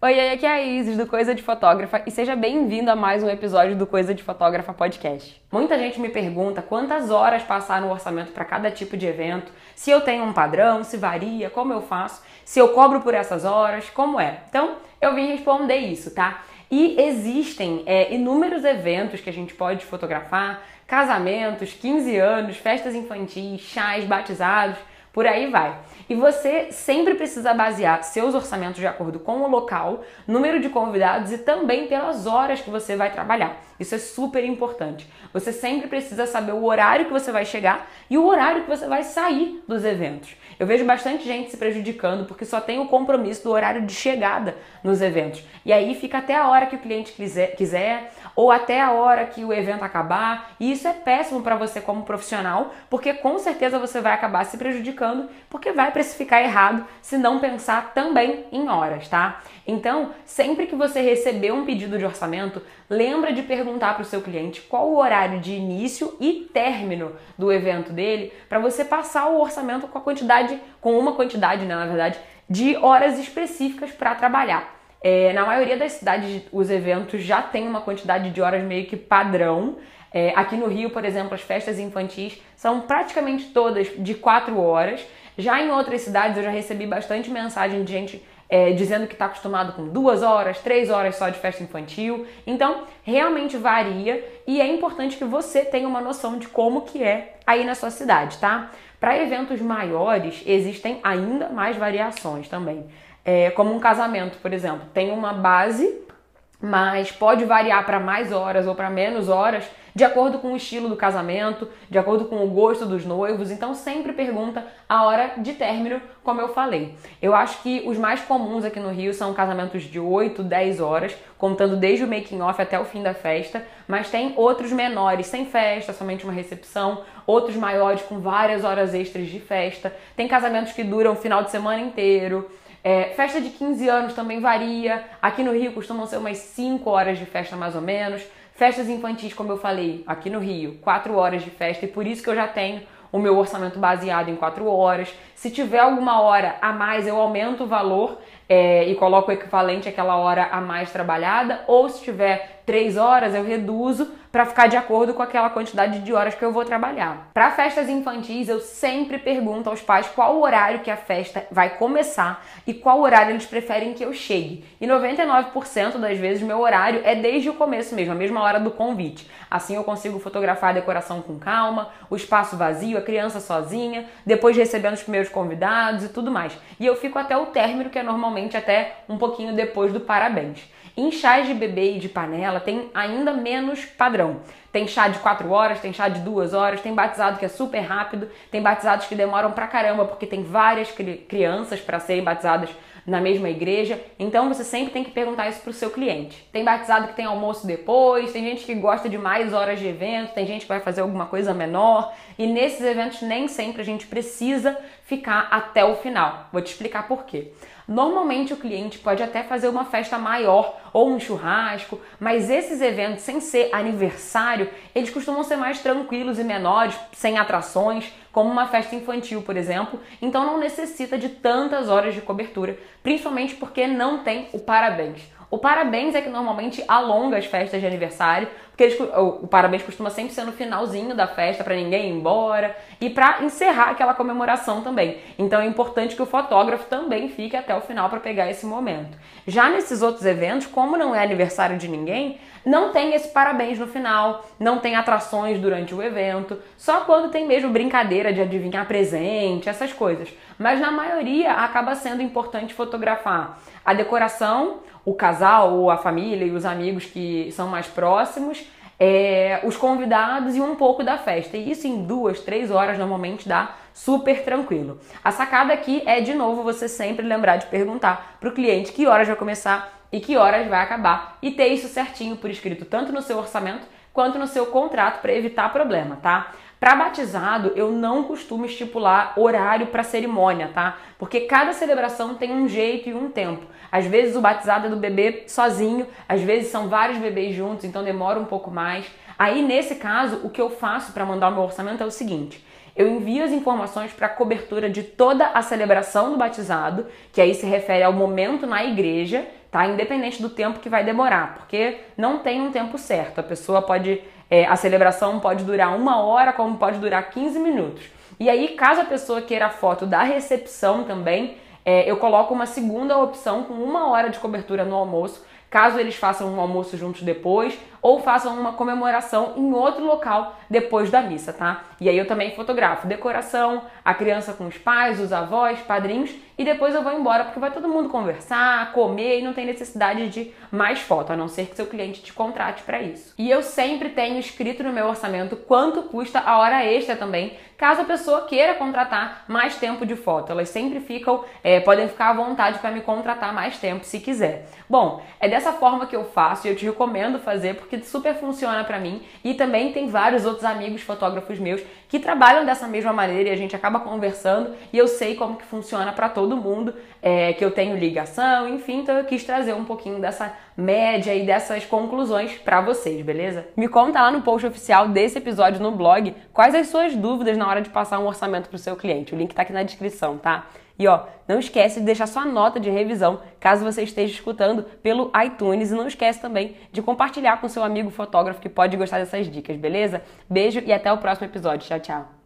Oi, aqui é a Isis do Coisa de Fotógrafa e seja bem-vindo a mais um episódio do Coisa de Fotógrafa Podcast. Muita gente me pergunta quantas horas passar no orçamento para cada tipo de evento, se eu tenho um padrão, se varia, como eu faço, se eu cobro por essas horas, como é. Então, eu vim responder isso, tá? E existem é, inúmeros eventos que a gente pode fotografar, casamentos, 15 anos, festas infantis, chás, batizados, por aí vai. E você sempre precisa basear seus orçamentos de acordo com o local, número de convidados e também pelas horas que você vai trabalhar. Isso é super importante. Você sempre precisa saber o horário que você vai chegar e o horário que você vai sair dos eventos. Eu vejo bastante gente se prejudicando porque só tem o compromisso do horário de chegada nos eventos. E aí fica até a hora que o cliente quiser, quiser ou até a hora que o evento acabar. E isso é péssimo para você como profissional, porque com certeza você vai acabar se prejudicando porque vai precificar errado se não pensar também em horas, tá? Então, sempre que você receber um pedido de orçamento, lembra de perguntar para o seu cliente qual o horário de início e término do evento dele, para você passar o orçamento com a quantidade, com uma quantidade, né, na verdade, de horas específicas para trabalhar. É, na maioria das cidades, os eventos já têm uma quantidade de horas meio que padrão. É, aqui no Rio, por exemplo, as festas infantis são praticamente todas de 4 horas. Já em outras cidades, eu já recebi bastante mensagem de gente é, dizendo que está acostumado com duas horas, três horas só de festa infantil. Então, realmente varia e é importante que você tenha uma noção de como que é aí na sua cidade, tá? Para eventos maiores, existem ainda mais variações também. É, como um casamento, por exemplo, tem uma base, mas pode variar para mais horas ou para menos horas de acordo com o estilo do casamento, de acordo com o gosto dos noivos. Então sempre pergunta a hora de término, como eu falei. Eu acho que os mais comuns aqui no Rio são casamentos de 8, 10 horas, contando desde o making off até o fim da festa, mas tem outros menores sem festa, somente uma recepção, outros maiores com várias horas extras de festa. Tem casamentos que duram o final de semana inteiro. É, festa de 15 anos também varia. Aqui no Rio costumam ser umas 5 horas de festa mais ou menos. Festas infantis, como eu falei, aqui no Rio, 4 horas de festa e por isso que eu já tenho o meu orçamento baseado em 4 horas. Se tiver alguma hora a mais, eu aumento o valor é, e coloco o equivalente àquela hora a mais trabalhada, ou se tiver 3 horas, eu reduzo para ficar de acordo com aquela quantidade de horas que eu vou trabalhar. Para festas infantis, eu sempre pergunto aos pais qual o horário que a festa vai começar e qual horário eles preferem que eu chegue. E 99% das vezes meu horário é desde o começo mesmo, a mesma hora do convite. Assim eu consigo fotografar a decoração com calma, o espaço vazio, a criança sozinha, depois recebendo os primeiros convidados e tudo mais. E eu fico até o término, que é normalmente até um pouquinho depois do parabéns. Em chás de bebê e de panela tem ainda menos padrão. Tem chá de 4 horas, tem chá de 2 horas, tem batizado que é super rápido, tem batizados que demoram pra caramba porque tem várias crianças para serem batizadas na mesma igreja. Então você sempre tem que perguntar isso pro seu cliente. Tem batizado que tem almoço depois, tem gente que gosta de mais horas de evento, tem gente que vai fazer alguma coisa menor. E nesses eventos nem sempre a gente precisa ficar até o final. Vou te explicar por quê. Normalmente o cliente pode até fazer uma festa maior ou um churrasco, mas esses eventos, sem ser aniversário, eles costumam ser mais tranquilos e menores, sem atrações, como uma festa infantil, por exemplo, então não necessita de tantas horas de cobertura, principalmente porque não tem o parabéns. O parabéns é que normalmente alonga as festas de aniversário, porque eles, o, o, parabéns costuma sempre ser no finalzinho da festa para ninguém ir embora e para encerrar aquela comemoração também. Então é importante que o fotógrafo também fique até o final para pegar esse momento. Já nesses outros eventos, como não é aniversário de ninguém, não tem esse parabéns no final, não tem atrações durante o evento, só quando tem mesmo brincadeira de adivinhar presente, essas coisas. Mas na maioria acaba sendo importante fotografar a decoração, o casal ou a família e os amigos que são mais próximos, é, os convidados e um pouco da festa. E isso em duas, três horas normalmente dá super tranquilo. A sacada aqui é de novo você sempre lembrar de perguntar para o cliente que horas vai começar e que horas vai acabar e ter isso certinho por escrito tanto no seu orçamento quanto no seu contrato para evitar problema, tá? Para batizado, eu não costumo estipular horário para cerimônia, tá? Porque cada celebração tem um jeito e um tempo. Às vezes o batizado é do bebê sozinho, às vezes são vários bebês juntos, então demora um pouco mais. Aí, nesse caso, o que eu faço para mandar o meu orçamento é o seguinte: eu envio as informações para a cobertura de toda a celebração do batizado, que aí se refere ao momento na igreja, tá? Independente do tempo que vai demorar, porque não tem um tempo certo. A pessoa pode, é, a celebração pode durar uma hora, como pode durar 15 minutos. E aí, caso a pessoa queira a foto da recepção também, é, eu coloco uma segunda opção com uma hora de cobertura no almoço, caso eles façam um almoço juntos depois ou façam uma comemoração em outro local depois da missa, tá? E aí eu também fotografo decoração, a criança com os pais, os avós, padrinhos e depois eu vou embora porque vai todo mundo conversar, comer e não tem necessidade de mais foto, a não ser que seu cliente te contrate para isso. E eu sempre tenho escrito no meu orçamento quanto custa a hora extra também, caso a pessoa queira contratar mais tempo de foto. Elas sempre ficam, é, podem ficar à vontade para me contratar mais tempo se quiser. Bom, é dessa forma que eu faço e eu te recomendo fazer porque porque super funciona para mim. E também tem vários outros amigos fotógrafos meus que trabalham dessa mesma maneira e a gente acaba conversando e eu sei como que funciona para todo mundo, é, que eu tenho ligação, enfim, então eu quis trazer um pouquinho dessa média e dessas conclusões para vocês, beleza? Me conta lá no post oficial desse episódio no blog quais as suas dúvidas na hora de passar um orçamento pro seu cliente. O link tá aqui na descrição, tá? E ó, não esquece de deixar sua nota de revisão caso você esteja escutando pelo iTunes e não esquece também de compartilhar com seu amigo fotógrafo que pode gostar dessas dicas, beleza? Beijo e até o próximo episódio. Tchau, tchau.